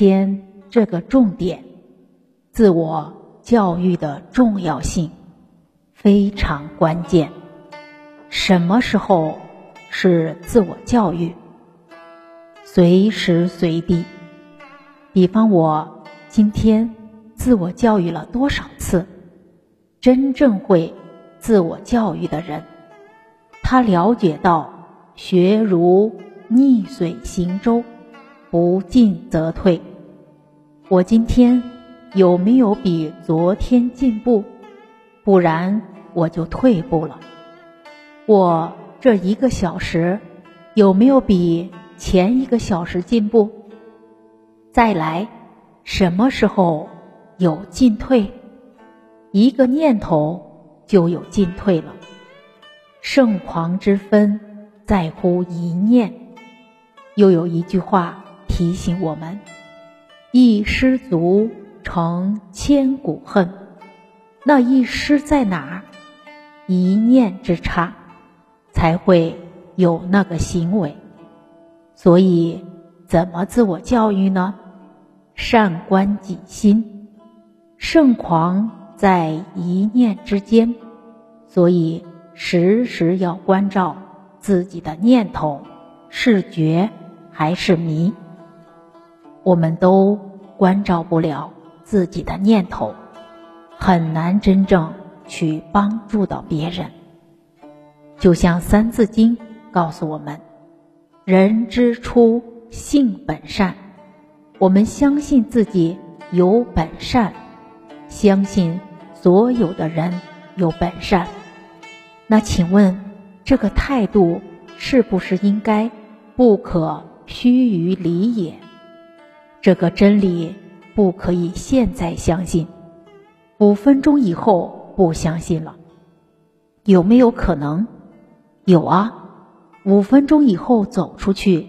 天这个重点，自我教育的重要性非常关键。什么时候是自我教育？随时随地。比方我今天自我教育了多少次？真正会自我教育的人，他了解到学如逆水行舟，不进则退。我今天有没有比昨天进步？不然我就退步了。我这一个小时有没有比前一个小时进步？再来，什么时候有进退？一个念头就有进退了。盛狂之分在乎一念。又有一句话提醒我们：一失足成千古恨。那一失在哪儿？一念之差。才会有那个行为，所以怎么自我教育呢？善观己心，圣狂在一念之间，所以时时要关照自己的念头是觉还是迷。我们都关照不了自己的念头，很难真正去帮助到别人。就像《三字经》告诉我们：“人之初，性本善。”我们相信自己有本善，相信所有的人有本善。那请问，这个态度是不是应该不可须臾离也？这个真理不可以现在相信，五分钟以后不相信了？有没有可能？有啊，五分钟以后走出去，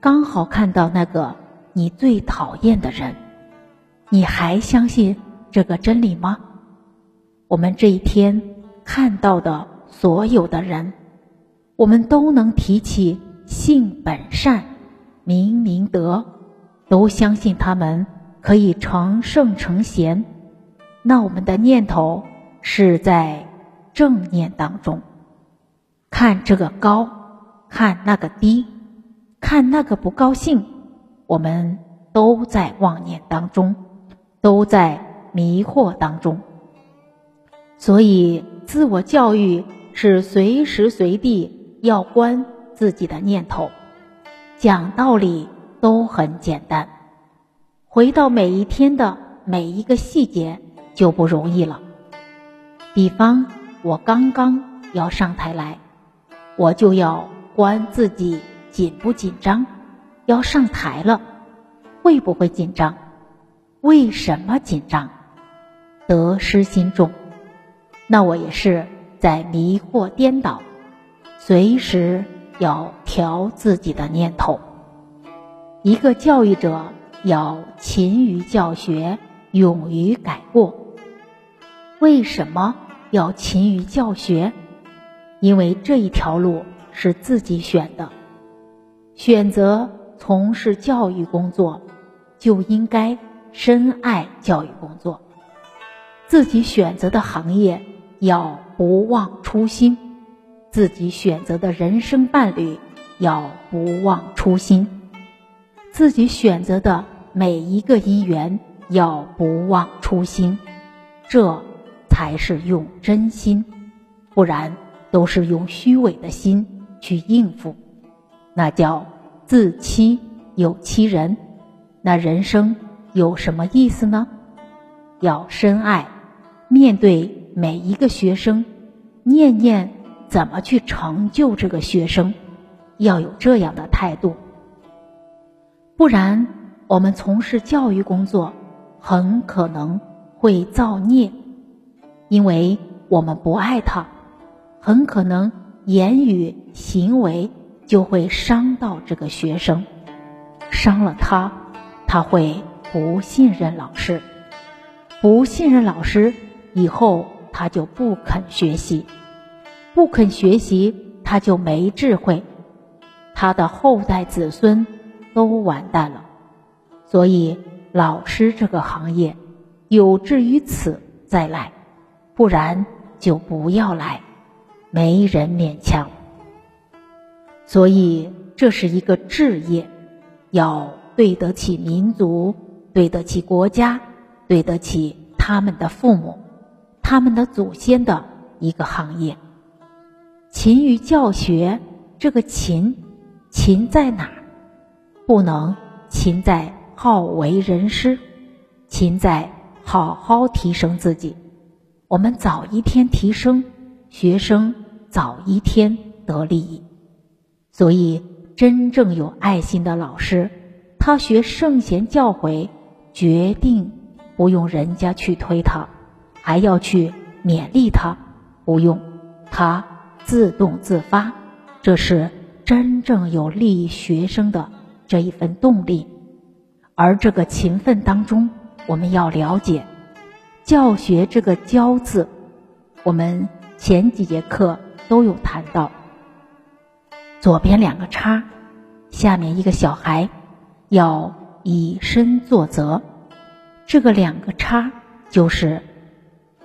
刚好看到那个你最讨厌的人，你还相信这个真理吗？我们这一天看到的所有的人，我们都能提起性本善，明明德，都相信他们可以成圣成贤。那我们的念头是在正念当中。看这个高，看那个低，看那个不高兴，我们都在妄念当中，都在迷惑当中。所以，自我教育是随时随地要关自己的念头。讲道理都很简单，回到每一天的每一个细节就不容易了。比方，我刚刚要上台来。我就要观自己紧不紧张，要上台了，会不会紧张？为什么紧张？得失心重，那我也是在迷惑颠倒，随时要调自己的念头。一个教育者要勤于教学，勇于改过。为什么要勤于教学？因为这一条路是自己选的，选择从事教育工作，就应该深爱教育工作。自己选择的行业要不忘初心，自己选择的人生伴侣要不忘初心，自己选择的每一个姻缘要不忘初心，这才是用真心，不然。都是用虚伪的心去应付，那叫自欺有欺人。那人生有什么意思呢？要深爱，面对每一个学生，念念怎么去成就这个学生，要有这样的态度。不然，我们从事教育工作，很可能会造孽，因为我们不爱他。很可能言语行为就会伤到这个学生，伤了他，他会不信任老师，不信任老师以后他就不肯学习，不肯学习他就没智慧，他的后代子孙都完蛋了。所以老师这个行业有志于此再来，不然就不要来，没人勉强。所以这是一个志业，要对得起民族，对得起国家，对得起他们的父母、他们的祖先的一个行业。勤于教学，这个勤，勤在哪儿？不能勤在好为人师，勤在好好提升自己。我们早一天提升，学生早一天得利益。所以，真正有爱心的老师，他学圣贤教诲，决定不用人家去推他，还要去勉励他，不用他自动自发。这是真正有利于学生的这一份动力。而这个勤奋当中，我们要了解教学这个“教”字，我们前几节课都有谈到。左边两个叉，下面一个小孩，要以身作则。这个两个叉就是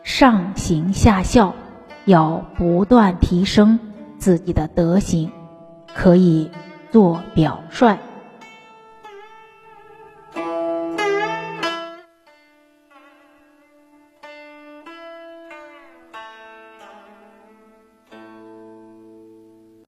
上行下效，要不断提升自己的德行，可以做表率。